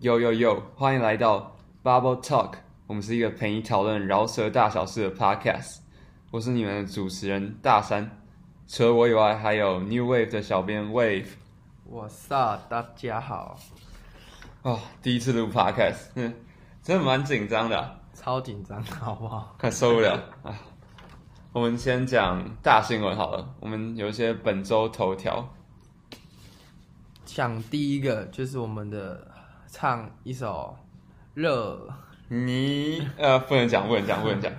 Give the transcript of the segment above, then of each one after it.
Yo yo yo！欢迎来到 Bubble Talk，我们是一个陪你讨论饶舌大小事的 Podcast。我是你们的主持人大山，除了我以外，还有 New Wave 的小编 Wave。What's up？大家好。哦，第一次录 Podcast，嗯，真的蛮紧张的啊，超紧张，好不好？快受不了啊！我们先讲大新闻好了，我们有一些本周头条。讲第一个就是我们的。唱一首热，你呃不能讲，不能讲，不能讲。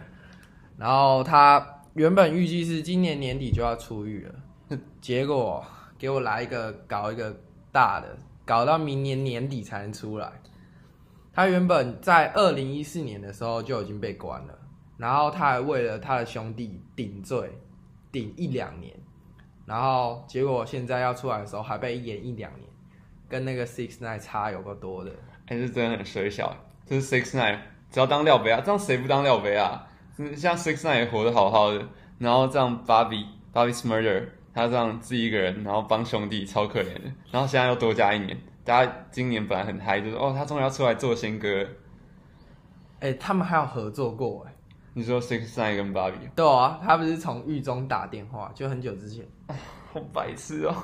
然后他原本预计是今年年底就要出狱了，结果给我来一个搞一个大的，搞到明年年底才能出来。他原本在二零一四年的时候就已经被关了，然后他还为了他的兄弟顶罪，顶一两年，然后结果现在要出来的时候还被延一两年。跟那个 Six Nine 差有够多的，还、欸、是真的很水小。就是 Six Nine 只要当料杯啊，这样谁不当料杯啊？像 Six Nine 也活得好好的，然后这样 Bobby Bobby Shmurda 他这样自己一个人，然后帮兄弟超可怜的，然后现在又多加一年。大家今年本来很嗨，就是哦，他终于要出来做新歌。哎、欸，他们还有合作过哎？你说 Six Nine 跟 Bobby？对啊，他不是从狱中打电话，就很久之前。好白痴哦。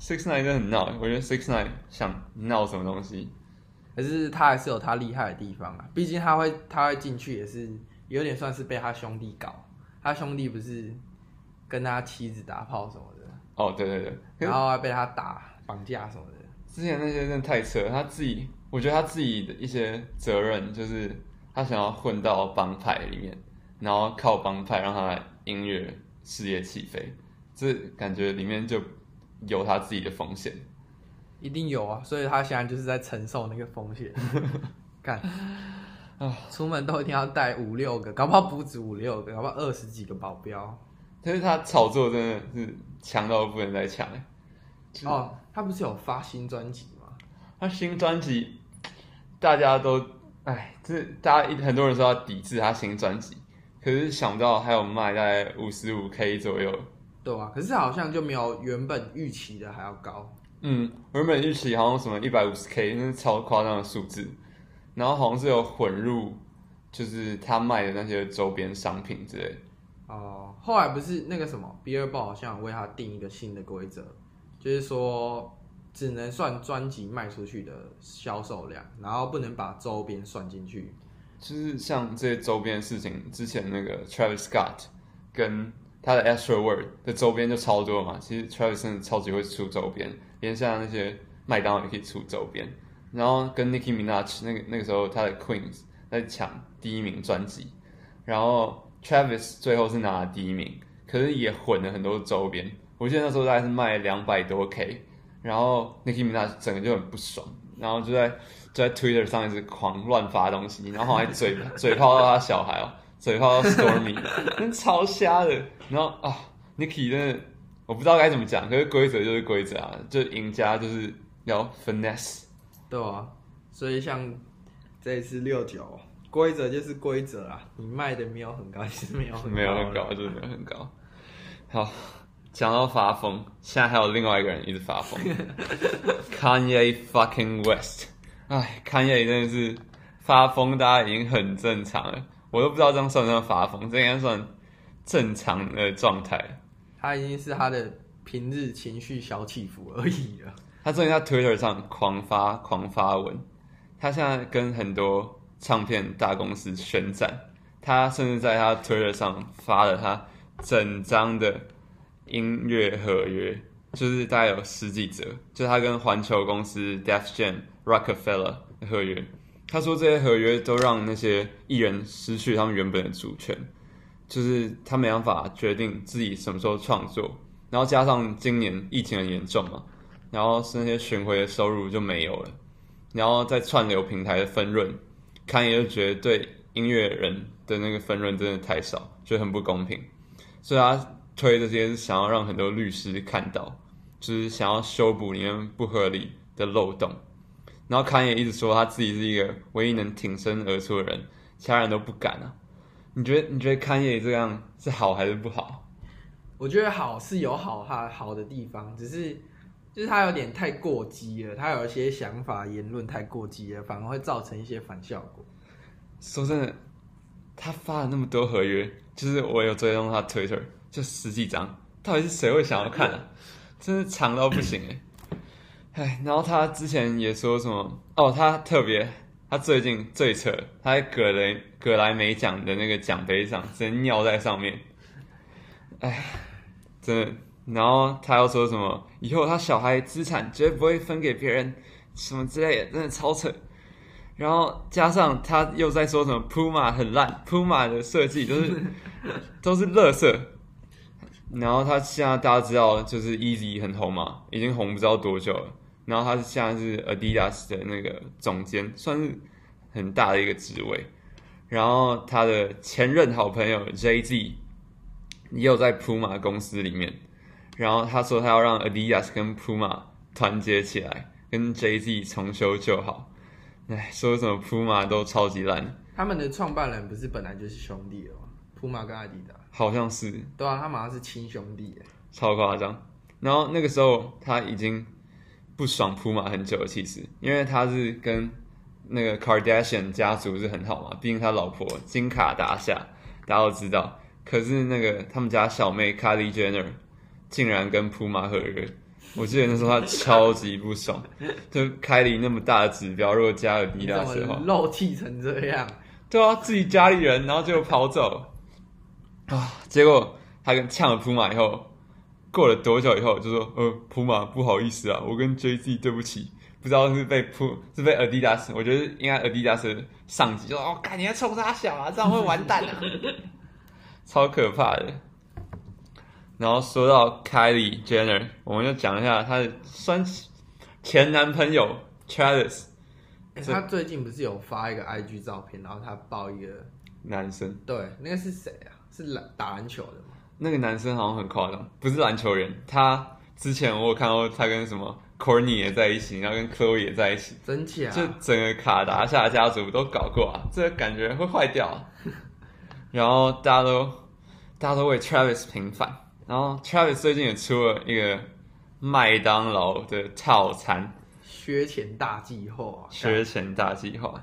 Six Nine 真的很闹，我觉得 Six Nine 想闹什么东西，可是他还是有他厉害的地方啊。毕竟他会，他会进去也是有点算是被他兄弟搞。他兄弟不是跟他妻子打炮什么的。哦，对对对，然后还被他打绑架什么的。之前那些真的太扯了，他自己，我觉得他自己的一些责任就是他想要混到帮派里面，然后靠帮派让他音乐事业起飞，这感觉里面就。有他自己的风险，一定有啊，所以他现在就是在承受那个风险。干啊，出门都一定要带五六个，搞不好不止五六个，搞不好二十几个保镖。但是他炒作真的是强到不能再强哎。哦，他不是有发新专辑吗？他新专辑大家都哎，这大家很多人说要抵制他新专辑，可是想不到还有卖大概五十五 K 左右。对啊，可是好像就没有原本预期的还要高。嗯，原本预期好像什么一百五十 K，那是超夸张的数字。然后好像是有混入，就是他卖的那些周边商品之类。哦，后来不是那个什么，Billboard 好像为他定一个新的规则，就是说只能算专辑卖出去的销售量，然后不能把周边算进去。就是像这些周边的事情，之前那个 Travis Scott 跟。他的 Astroworld 的周边就超多嘛，其实 Travis 真的超级会出周边，连像那些麦当劳也可以出周边。然后跟 Nicki Minaj 那个那个时候他的 Queens 在抢第一名专辑，然后 Travis 最后是拿了第一名，可是也混了很多周边。我记得那时候大概是卖两百多 K，然后 Nicki Minaj 整个就很不爽，然后就在就在 Twitter 上一直狂乱发东西，然后还嘴嘴炮到他小孩哦。嘴炮到 Stormy，真超瞎的。然后啊，Nicki 真的，我不知道该怎么讲。可是规则就是规则啊，就赢家就是要 finesse，对啊。所以像这一次六九，规则就是规则啊。你卖的没有很高，其实没有很高，没有很高，就是没有很高。好，讲到发疯，现在还有另外一个人一直发疯，Kanye fucking West。哎，Kanye 真的是发疯，大家已经很正常了。我都不知道这样算不算发疯，这应该算正常的状态。他已经是他的平日情绪小起伏而已了。他最近在 Twitter 上狂发狂发文，他现在跟很多唱片大公司宣战。他甚至在他 Twitter 上发了他整张的音乐合约，就是大概有十几折，就是他跟环球公司 Def Jam、Rockefeller 的合约。他说这些合约都让那些艺人失去他们原本的主权，就是他没办法决定自己什么时候创作，然后加上今年疫情很严重嘛，然后是那些巡回的收入就没有了，然后在串流平台的分润，看也就觉得对音乐人的那个分润真的太少，觉得很不公平，所以他推这些是想要让很多律师看到，就是想要修补里面不合理的漏洞。然后 Kanye 一直说他自己是一个唯一能挺身而出的人，其他人都不敢啊。你觉得你觉得 Kanye 这样是好还是不好？我觉得好是有好哈好的地方，只是就是他有点太过激了，他有一些想法言论太过激了，反而会造成一些反效果。说真的，他发了那么多合约，就是我有追踪他 Twitter，就十几张，到底是谁会想要看啊？真是长到不行哎！哎，然后他之前也说什么哦，他特别，他最近最扯，他在葛雷葛莱美奖的那个奖杯上直接尿在上面，哎，真的。然后他又说什么以后他小孩资产绝对不会分给别人，什么之类的，真的超扯。然后加上他又在说什么 Puma 很烂，Puma 的设计都是 都是垃圾。然后他现在大家知道就是 Yeezy 很红嘛，已经红不知道多久了。然后他是现在是 Adidas 的那个总监，算是很大的一个职位。然后他的前任好朋友 Jay-Z 也有在 Puma 公司里面。然后他说他要让 Adidas 跟 Puma 团结起来，跟 Jay-Z 重修旧好。哎，说什么 Puma 都超级烂。他们的创办人不是本来就是兄弟哦，Puma 跟 Adidas 好像是。对啊，他马上是亲兄弟耶，超夸张。然后那个时候他已经不爽 Puma 很久了，其实，因为他是跟那个 Kardashian 家族是很好嘛，毕竟他老婆金卡达夏大家都知道。可是那个他们家小妹 Kylie Jenner 竟然跟 Puma 合约。我记得那时候他超级不爽，就凯莉那么大的指标，如果加了迪达斯的话，漏气成这样，对啊，自己家里人，然后就跑走啊！结果他跟呛了普马以后，过了多久以后就说：“呃，普马不好意思啊，我跟 Jay-Z 对不起，不知道是被普是被 Adidas，我觉得应该 Adidas 上级就说：哦，看你要冲他小啊，这样会完蛋啊，超可怕的。”然后说到 Kylie Jenner，我们就讲一下她的酸前男朋友 Travis。他最近不是有发一个 IG 照片，然后他抱一个男生。对，那个是谁啊？是篮打篮球的吗？那个男生好像很夸张，不是篮球人。他之前我有看到他跟什么 Kourtney 也在一起，然后跟 Chloe 也在一起。真假？就整个卡达夏家族都搞过啊，这个感觉会坏掉啊。然后大家都大家都为 Travis 平反。然后 Travis 最近也出了一个麦当劳的套餐，削钱大计划。削钱大计划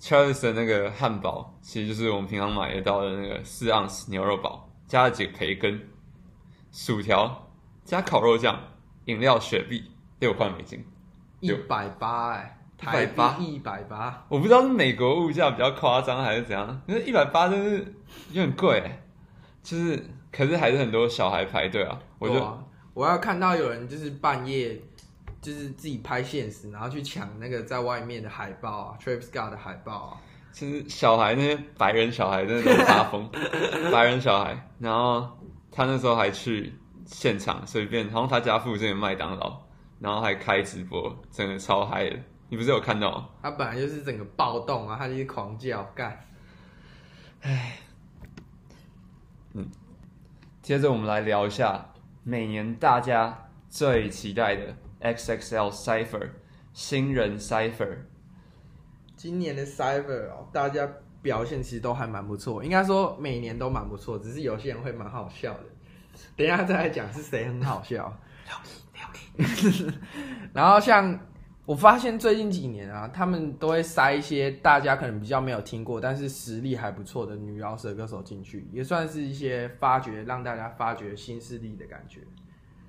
，Travis 的那个汉堡其实就是我们平常买得到的那个四盎司牛肉堡，加了几个培根、薯条，加烤肉酱、饮料雪碧，六块美金，一百八哎，一百八一百八，我不知道是美国物价比较夸张还是怎样，因为一百八真是有点贵，就是。可是还是很多小孩排队啊！我就、啊、我要看到有人就是半夜就是自己拍现实，然后去抢那个在外面的海报啊，Travis Scott 的海报啊。其实小孩那些白人小孩真的都发疯，白人小孩。然后他那时候还去现场随便，好像他家附近的麦当劳，然后还开直播，真的超嗨的。你不是有看到吗？他本来就是整个暴动啊，他就是狂叫干。唉，嗯。接着我们来聊一下每年大家最期待的 XXL Cipher 新人 Cypher。今年的 Cypher 哦，大家表现其实都还蛮不错，应该说每年都蛮不错，只是有些人会蛮好笑的。等一下再来讲是谁很好笑。然后像。我发现最近几年啊，他们都会塞一些大家可能比较没有听过，但是实力还不错的女饶舌歌手进去，也算是一些发掘，让大家发掘新势力的感觉。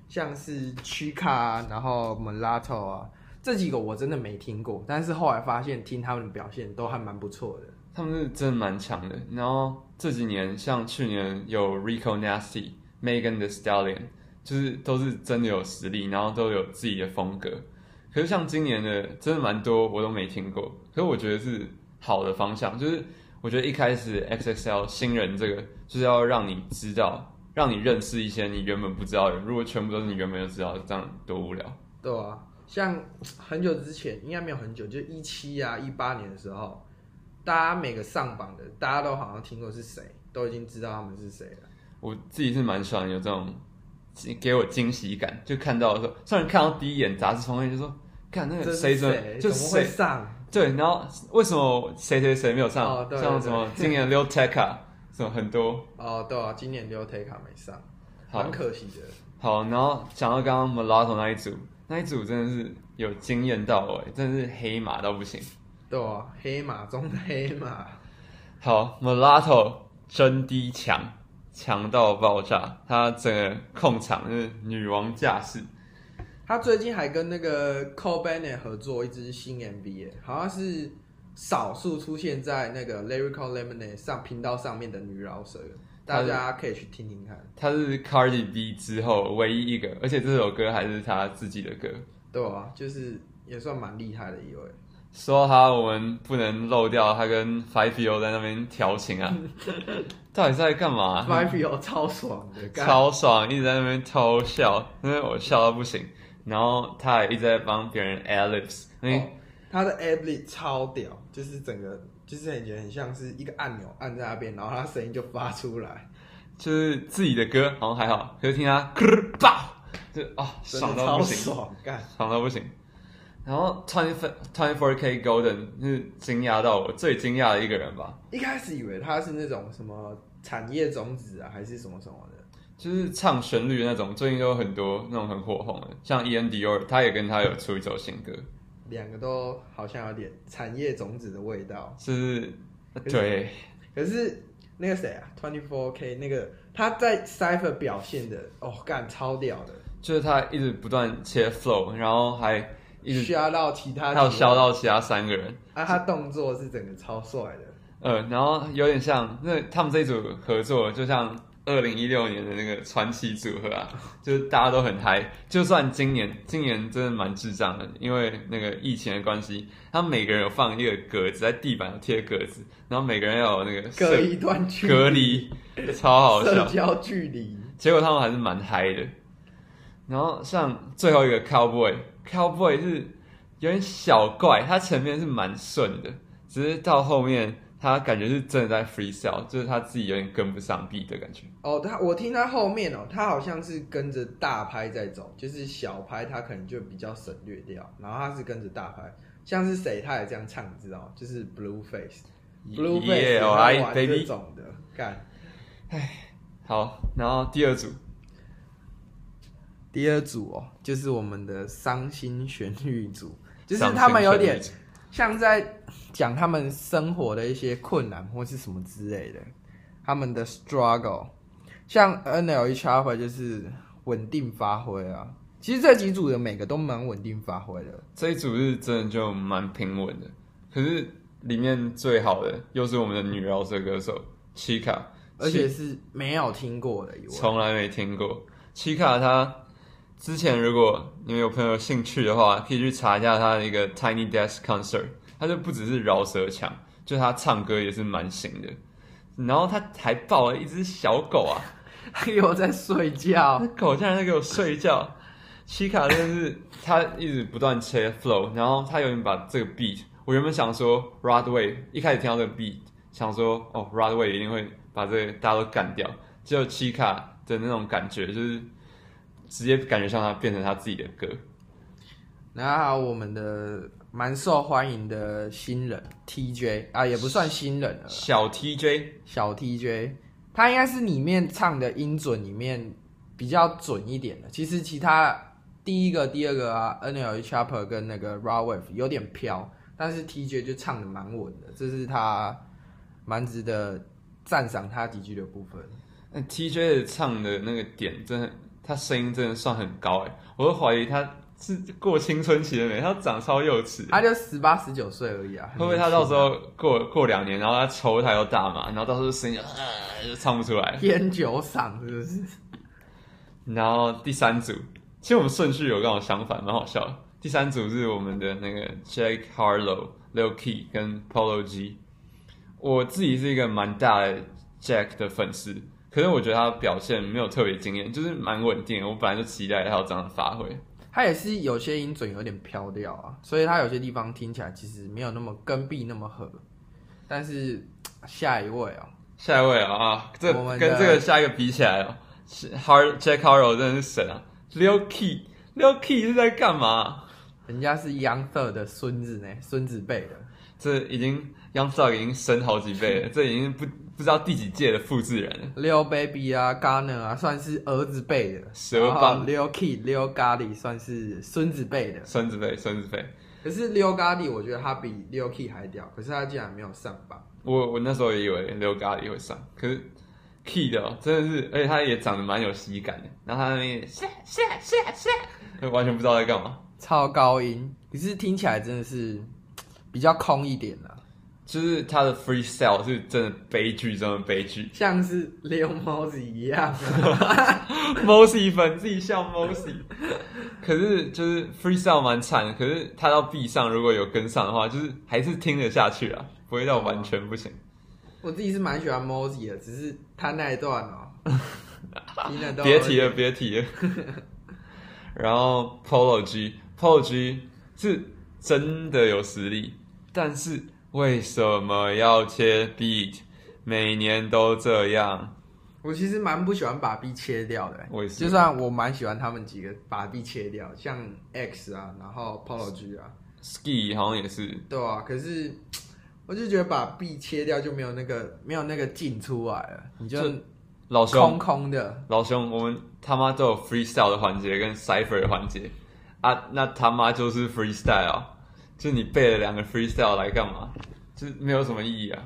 像是 Chica，然后 Mulatto 啊，这几个我真的没听过，但是后来发现听他们的表现都还蛮不错的。他们是真的蛮强的。然后这几年，像去年有 Rico Nasty、Megan Thee Stallion，就是都是真的有实力，然后都有自己的风格。可是像今年的真的蛮多，我都没听过。可是我觉得是好的方向，就是我觉得一开始 XXL 新人这个就是要让你知道，让你认识一些你原本不知道的人。如果全部都是你原本就知道，这样多无聊。对啊，像很久之前，应该没有很久，就一七啊一八年的时候，大家每个上榜的，大家都好像听过是谁，都已经知道他们是谁了。我自己是蛮喜欢有这种给我惊喜感，就看到的时候，虽然看到第一眼杂志封面就说。看那个谁谁就谁上对，然后为什么谁谁谁没有上？哦、对对对，像什么今年 Lil Tecca 什么很多哦，对啊，今年 Lil Tecca 没上，蛮可惜的。好，然后讲到刚刚 Mulatto 那一组，那一组真的是有惊艳到我，真的是黑马到不行。对啊，黑马中的黑马。好，Mulatto 真低强，强到爆炸，他整个控场是女王架势。他最近还跟那个 Cole Bennett 合作一支新 MV，好像是少数出现在那个 Lyrical Lemonade 上频道上面的女饶舌。大家可以去听听看，他是 Cardi B 之后唯一一个，而且这首歌还是他自己的歌。对啊，就是也算蛮厉害的一位。说他，我们不能漏掉他跟550在那边调情啊！到底在干嘛？550超爽的，超爽，一直在那边偷笑，因为我笑到不行。然后他还一直在帮别人 ad-libs，因为、哦、他的 ad-lib 超屌，就是整个。就是感觉很像是一个按钮按在那边，然后他声音就发出来，就是自己的歌好像还好，可是听他咯爆，就啊、哦、爽到不行，爽干爽到不行。然后 twenty twenty four K Golden 是惊讶到我最惊讶的一个人吧。一开始以为他是那种什么产业种子啊，还是什么什么的，就是唱旋律的那种。最近都有很多那种很火红的，像 Dior，他也跟他有出一首新歌。两个都好像有点产业种子的味道，是，对。可是那个谁啊，Twenty Four K 那个他在 Cypher 表现的哦，干超屌的，就是他一直不断切 flow，然后还一直削到其他，还有削到其他三个人。啊，他动作是整个超帅的，呃，然后有点像那他们这一组合作，就像。二零一六年的那个传奇组合啊，就是大家都很嗨。就算今年，今年真的蛮智障的，因为那个疫情的关系，他们每个人有放一个格子在地板上贴格子，然后每个人要有那个隔一段距离，隔离，超好笑，社交距离。结果他们还是蛮嗨的。然后像最后一个 Cowboy，Cowboy 是有点小怪，他前面是蛮顺的，只是到后面。他感觉是真的在 freestyle，就是他自己有点跟不上 beat 的感觉。哦，他我听他后面哦，他好像是跟着大拍在走，就是小拍他可能就比较省略掉，然后他是跟着大拍，像是谁他也这样唱，你知道吗？就是 Blueface，Blueface 他玩这种的，干。哎，好，然后第二组，第二组哦，就是我们的伤心旋律组，就是他们有点。像在讲他们生活的一些困难或是什么之类的，他们的 struggle，像 NLE Choppa 就是稳定发挥啊。其实这几组的每个都蛮稳定发挥的，这一组是真的就蛮平稳的。可是里面最好的又是我们的女饶舌歌手 Chika，而且是没有听过的一位，从来没听过 Chika 她。之前如果你们有朋友有兴趣的话，可以去查一下他的一个 Tiny Desk Concert。他就不只是饶舌强，就他唱歌也是蛮行的。然后他还抱了一只小狗啊，他给我在睡觉。那狗竟然在给我睡觉。奇卡真的是他一直不断切 flow，然后他有点把这个 beat。我原本想说 Rodway，一开始听到这个 beat，想说哦 Rodway 一定会把这个大家都干掉。只有奇卡的那种感觉就是。直接感觉像他变成他自己的歌，然后我们的蛮受欢迎的新人 TJ 啊，也不算新人了，小 TJ，小 TJ，他应该是里面唱的音准里面比较准一点的。其实其他第一个、第二个啊，NLE Chopper 跟那个 Raw Wave 有点飘，但是 TJ 就唱的蛮稳的，这是他蛮值得赞赏他几句的部分。那 TJ 唱的那个点真的。他声音真的算很高哎，我都怀疑他是过青春期了没？他长超幼稚，他就十八十九岁而已啊。会不会他到时候过过两年，然后他抽一台又大嘛，然后到时候声音啊就唱不出来，烟酒嗓是不是？然后第三组，其实我们顺序有刚好相反，蛮好笑的。第三组是我们的那个 Jack Harlow、Lil Keed 跟 Polo G。我自己是一个蛮大的 Jack 的粉丝。可是我觉得他的表现没有特别惊艳，就是蛮稳定的。我本来就期待他有这样的发挥。他也是有些音准有点飘掉啊，所以他有些地方听起来其实没有那么跟 beat 那么合。但是下一位啊，下一位啊啊，这跟这个下一个比起来哦，Hard Jack Harlow 真的是神啊！Lil Keed，Lil Keed 是在干嘛？人家是 Young Thug 的孙子呢，孙子辈的。这已经 Young Thug 已经升好几倍了，这已经不不知道第几届的复制人。，Leo Baby 啊，Gunna 啊，算是儿子辈的。蛇棒。Leo Kid、Leo Gotti 算是孙子辈的。孙子辈，孙子辈。可是 Leo Gotti 我觉得他比 Leo Kid 还屌，可是他竟然没有上榜。我我那时候也以为 Leo Gotti 会上，可是 Kid 的、喔、真的是，而且他也长得蛮有喜感的。然后他那边是是是是，完全不知道在干嘛。超高音，可是听起来真的是比较空一点的、啊。就是他的 freestyle 是真的悲剧中的悲剧，像是 Leo Mosey 一样。Mosey 粉自己笑 Mosey，可是就是 freestyle 蛮惨的。可是他到 beat 上如果有跟上的话，就是还是听得下去啊，不会到完全不行。我自己是蛮喜欢 Mosey 的，只是他那一段哦、喔，别提了，别提了。然后 Polo G，Polo G 是真的有实力，但是。为什么要切 beat？每年都这样。我其实蛮不喜欢把 beat 切掉的。我也是。就算我蛮喜欢他们几个把 beat 切掉，像 X 啊，然后 Polo G 啊，Ski 好像也是。对啊，可是 我就觉得把 beat 切掉就没有那个没有那个劲出来了，你就老兄空空的。老兄，我们他妈都有 freestyle 的环节跟 cipher 的环节啊，那他妈就是 freestyle。就你背了两个 freestyle 来干嘛？就没有什么意义啊。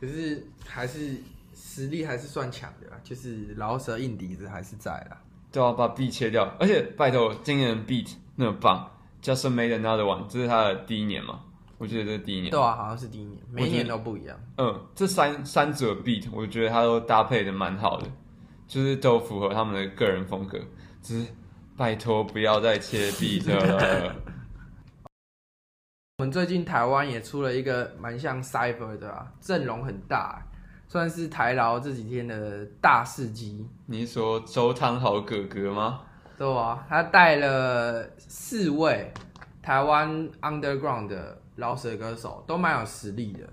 可是还是实力还是算强的，就是饶舌硬底子还是在啦。对啊，把 beat 切掉，而且拜托，今年的 beat 那么棒，Just Made Another One，这是他的第一年嘛？我觉得这是第一年。对啊，好像是第一年，每一年都不一样。嗯，这三三者 beat，我觉得他都搭配的蛮好的，就是都符合他们的个人风格。只是拜托不要再切 beat 了。我们最近台湾也出了一个蛮像 Cypher 的啊，阵容很大，算是台劳这几天的大事机。你是说周汤豪哥哥吗？对啊，他带了四位台湾 Underground 的饶舌歌手，都蛮有实力的。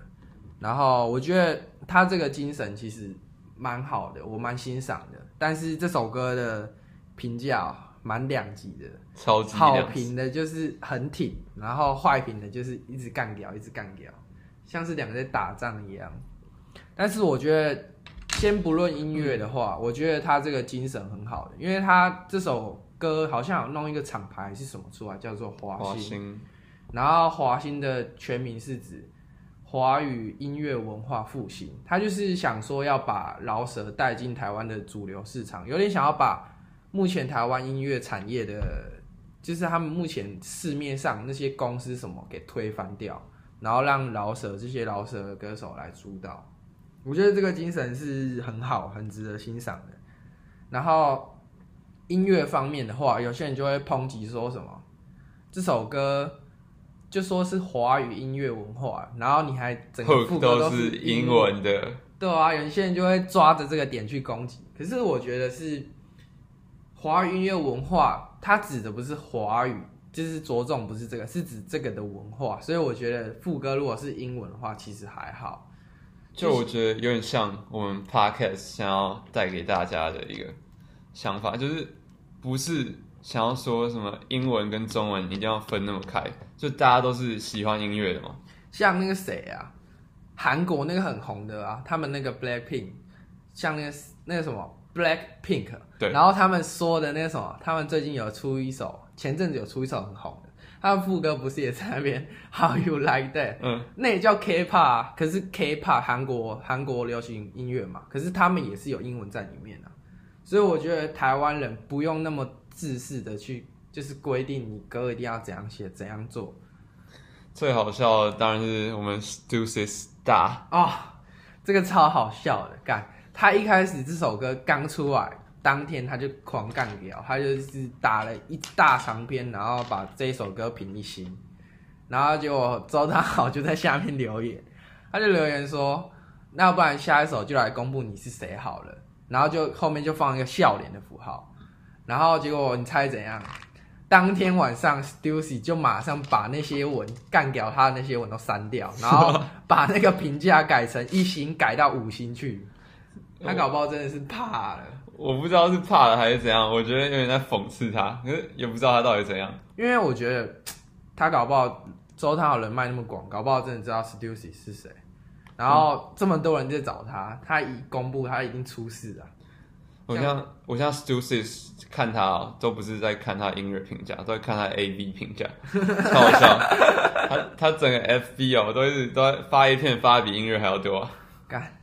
然后我觉得他这个精神其实蛮好的，我蛮欣赏的。但是这首歌的评价蛮两极的。超级好评的就是很挺，然后坏评的就是一直干掉，一直干掉，像是两个在打仗一样。但是我觉得，先不论音乐的话，我觉得他这个精神很好的，因为他这首歌好像有弄一个厂牌是什么出来，叫做华星。华星。然后华星的全名是指华语音乐文化复兴，他就是想说要把饶舌带进台湾的主流市场，有点想要把目前台湾音乐产业的。就是他们目前市面上那些公司什么给推翻掉，然后让饶舌这些饶舌的歌手来主导，我觉得这个精神是很好，很值得欣赏的。然后音乐方面的话，有些人就会抨击说什么这首歌就说是华语音乐文化，然后你还整个副歌都是英文的，对啊，有些人就会抓着这个点去攻击。可是我觉得是华语音乐文化。它指的不是华语，就是着重不是这个，是指这个的文化。所以我觉得副歌如果是英文的话，其实还好。就我觉得有点像我们 Podcast 想要带给大家的一个想法，就是不是想要说什么英文跟中文一定要分那么开，就大家都是喜欢音乐的嘛。像那个谁啊，韩国那个很红的啊，他们那个 Blackpink，像那个那个什么。Black Pink，对，然后他们说的那个什么，他们最近有出一首，前阵子有出一首很红的，他们副歌不是也在那边 How you like that？嗯，那也叫 K-pop，可是 K-pop 韩国韩国流行音乐嘛，可是他们也是有英文在里面啊，所以我觉得台湾人不用那么自私的去，就是规定你歌一定要怎样写怎样做。最好笑的当然是我们 Stussy Star 哦，这个超好笑的，干。他一开始这首歌刚出来，当天他就狂干掉，他就是打了一大长篇，然后把这首歌评一星，然后结果周汤豪就在下面留言，他就留言说，那不然下一首就来公布你是谁好了，然后就后面就放一个笑脸的符号，然后结果你猜怎样？当天晚上 Stussy 就马上把那些文干掉他的那些文都删掉，然后把那个评价改成一星改到五星去。他搞不好真的是怕了，我不知道是怕了还是怎样，我觉得有点在讽刺他，可是也不知道他到底怎样。因为我觉得他搞不好周汤豪人脉那么广，搞不好真的知道 Stussy 是谁。然后这么多人在找他，他一公布，他已经出事了。我像，像我像 Stussy 看他哦，都不是在看他音乐评价，都在看他 AV 评价，超好笑。他他整个 FB 哦，都是都在发一片发比音乐还要多啊，干，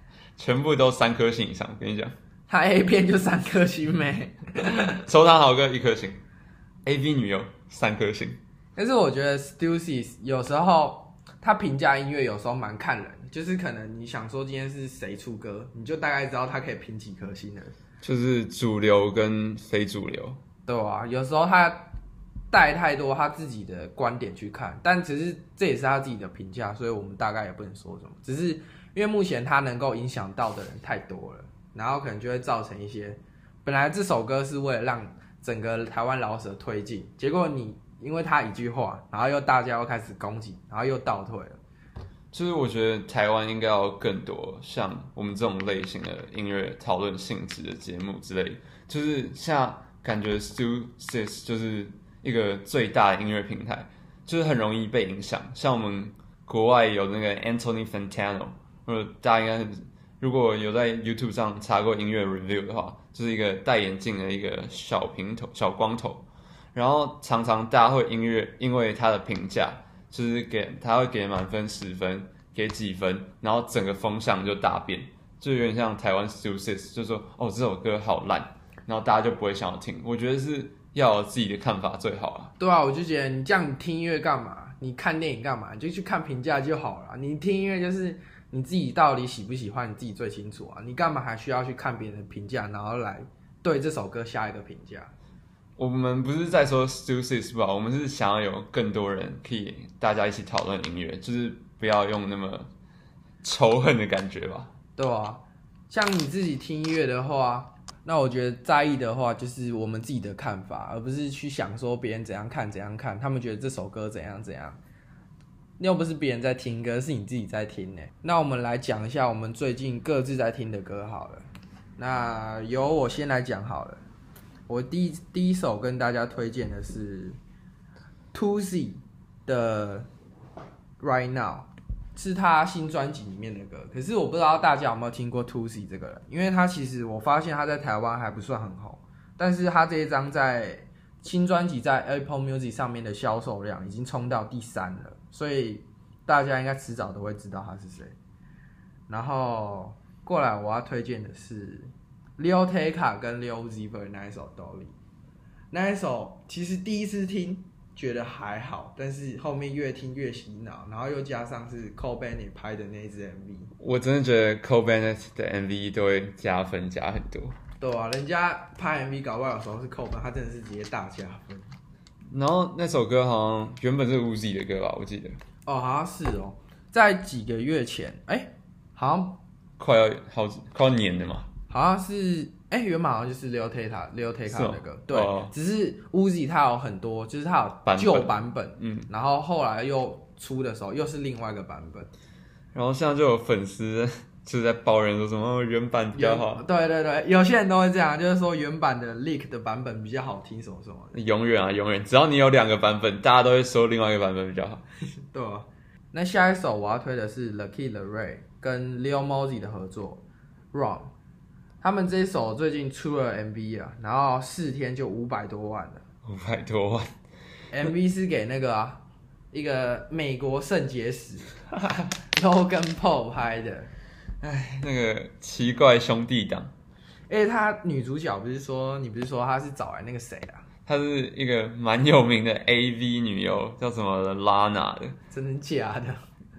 全部都三颗星以上。跟你讲，他 A 片就三颗星没，收藏好哥一颗星，AV 女优三颗星。但是我觉得 Stussy 有时候他评价音乐有时候蛮看人，就是可能你想说今天是谁出歌，你就大概知道他可以评几颗星的。就是主流跟非主流，对啊，有时候他带太多他自己的观点去看，但只是这也是他自己的评价，所以我们大概也不能说什么。只是因为目前它能够影响到的人太多了，然后可能就会造成一些本来这首歌是为了让整个台湾老舍推进，结果你因为他一句话，然后又大家又开始攻击，然后又倒退了。就是我觉得台湾应该要更多像我们这种类型的音乐讨论性质的节目之类，就是像感觉 Stussy 就是一个最大的音乐平台，就是很容易被影响。像我们国外有那个 Anthony Fantano，或者大家应该如果有在 YouTube 上查过音乐 review 的话，就是一个戴眼镜的一个小平头、小光头，然后常常大家会音乐因为他的评价。就是给他会给满分十分，给几分，然后整个风向就大变，就有点像台湾 Stussy，就说哦这首歌好烂，然后大家就不会想要听。我觉得是要有自己的看法最好啊。对啊，我就觉得你这样听音乐干嘛？你看电影干嘛？你就去看评价就好了。你听音乐就是你自己到底喜不喜欢，你自己最清楚啊。你干嘛还需要去看别人的评价，然后来对这首歌下一个评价？我们不是在说 Stussy 吧？我们是想要有更多人可以大家一起讨论音乐，就是不要用那么仇恨的感觉吧？对啊，像你自己听音乐的话，那我觉得在意的话就是我们自己的看法，而不是去想说别人怎样看怎样看，他们觉得这首歌怎样怎样。又不是别人在听歌，是你自己在听呢。那我们来讲一下我们最近各自在听的歌好了。那由我先来讲好了。我第一第一首跟大家推荐的是，Toosi 的 Right Now，是他新专辑里面的歌。可是我不知道大家有没有听过 Toosi 这个人，因为他其实我发现他在台湾还不算很红，但是他这一张在新专辑在 Apple Music 上面的销售量已经冲到第三了，所以大家应该迟早都会知道他是谁。然后过来我要推荐的是。Leo Tecca 跟 Leo Zver 那一首《Dolly》，那一首其实第一次听觉得还好，但是后面越听越洗脑，然后又加上是 Cole Bennett 拍的那支 MV，我真的觉得 Cole Bennett 的 MV 都会加分加很多。对啊，人家拍 MV 搞不好有时候是 Cole Bennett，他真的是直接大加分。然后那首歌好像原本是 Uzi 的歌吧，我记得。哦，好像是哦，在几个月前，哎、欸，好像快要好快要年了嘛。好像是，哎、欸，原本好像就是 Lil Tecca，Lil Tecca 那个，对，哦、只是 Uzi 他有很多，就是他有旧版本，嗯，然后后来又出的时候又是另外一个版本，然后现在就有粉丝就是在抱怨说什么原版比较好，对对对，有些人都会这样，就是说原版的 Leak 的版本比较好听，什么什么的，永远啊永远，只要你有两个版本，大家都会说另外一个版本比较好，对啊。那下一首我要推的是 The Kid LAROI 跟 Leo Mosey 的合作，Wrong。他们这一首最近出了 MV 啊，然后四天就五百多万了。五百多万，MV 是给那个啊，一个美国圣结石 Logan Paul 拍的。哎，那个奇怪兄弟档。哎，他女主角不是说你不是说他是找来那个谁啊？她是一个蛮有名的 AV 女优，叫什么 Lana 的。真的假的？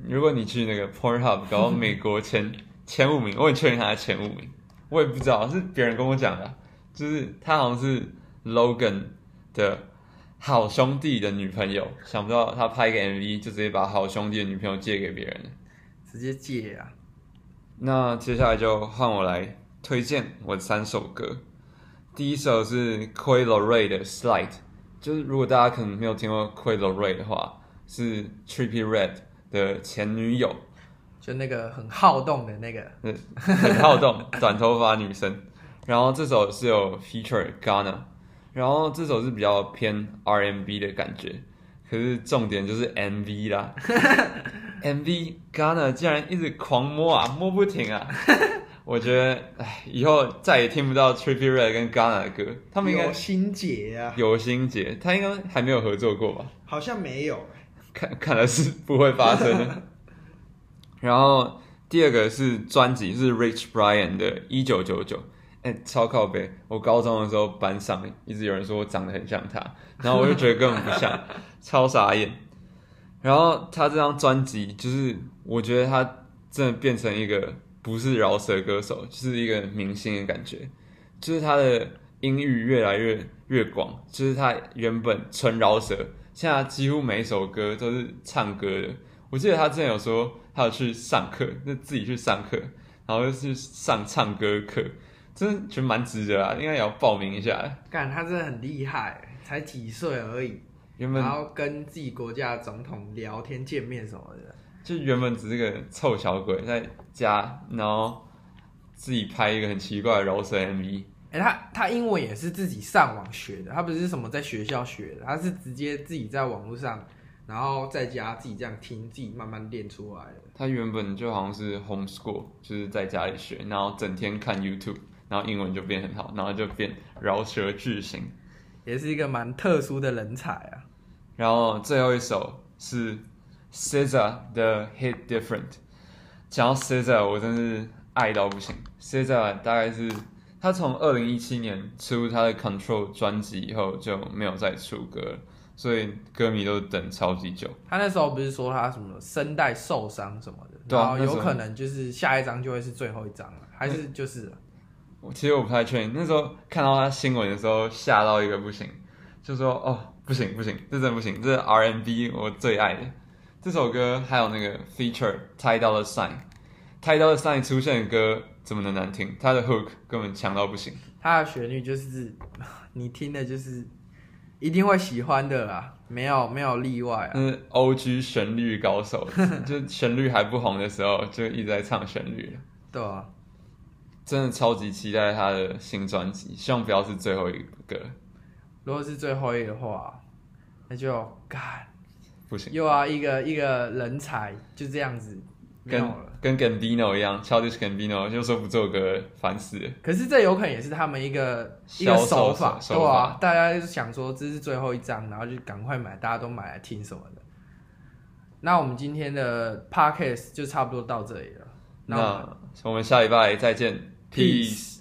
如果你去那个 Pornhub 搞美国前 前五名，我很确认她的前五名。我也不知道，是别人跟我讲的，就是他好像是 Logan 的好兄弟的女朋友，想不到他拍个 MV 就直接把好兄弟的女朋友借给别人了，直接借啊！那接下来就换我来推荐我的三首歌，第一首是 Coi Leray 的 Slide，就是如果大家可能没有听过 Coi Leray 的话，是 Trippie Redd 的前女友。就那个很好动的那个，嗯，很好动，短头发女生。然后这首是有 feature Ghana，然后这首是比较偏 R&B 的感觉。可是重点就是 MV 啦 ，MV Gunna 竟然一直狂摸啊，摸不停啊！我觉得，哎，以后再也听不到 Trippie Redd 跟 Gunna 的歌，他们应该有心结啊，有心结，他应该还没有合作过吧？好像没有，看看来是不会发生的。然后第二个是专辑，是 Rich Brian 的《一九九九》。哎，超靠北！我高中的时候班上一直有人说我长得很像他，然后我就觉得根本不像，超傻眼。然后他这张专辑，就是我觉得他真的变成一个不是饶舌歌手，就是一个明星的感觉。就是他的音域越来越越广，就是他原本纯饶舌，现在几乎每一首歌都是唱歌的。我记得他之前有说他有去上课，就自己去上课，然后又是上唱歌课。真的觉得蛮值得啊，应该也要报名一下。干，他真的很厉害，才几岁而已，原本然后跟自己国家的总统聊天、见面什么的。就原本只是个臭小鬼在家，然后自己拍一个很奇怪的饶舌 MV。哎、欸，他他英文也是自己上网学的，他不是什么在学校学的，他是直接自己在网络上，然后在家自己这样听，自己慢慢练出来的。他原本就好像是 homeschool，就是在家里学，然后整天看 YouTube。然后英文就变很好，然后就变饶舌巨星，也是一个蛮特殊的人才啊。然后最后一首是 SZA 的 Hit Different，讲到 SZA 我真是爱到不行。SZA 大概是他从二零一七年出他的 Control 专辑以后就没有再出歌了，所以歌迷都等超级久。他那时候不是说他什么声带受伤什么的，对啊，有可能就是下一张就会是最后一张了，还是就是。其实我不太确定，那时候看到他新闻的时候吓到一个不行，就说哦不行不行，这真不行，这是 R&B 我最爱的。这首歌还有那个 feature Ty Dolla Sign，Ty Dolla Sign 出现的歌怎么能难听？他的 hook 根本强到不行，他的旋律就是你听的就是一定会喜欢的啦，没有没有例外啊。是 OG 旋律高手，就旋律还不红的时候就一直在唱旋律了。对啊。真的超级期待他的新专辑，希望不要是最后一个。如果是最后一个的话，那就干不行。又要一个一个人才就这样子，跟跟 Gambino 一样，Childish Gambino 就说不做歌，烦死了。可是这有可能也是他们一个一个手法，对啊，大家就是想说这是最后一张，然后就赶快买，大家都买来听什么的。那我们今天的 Podcast 就差不多到这里了。那我们，那我们下礼拜再见。Peace。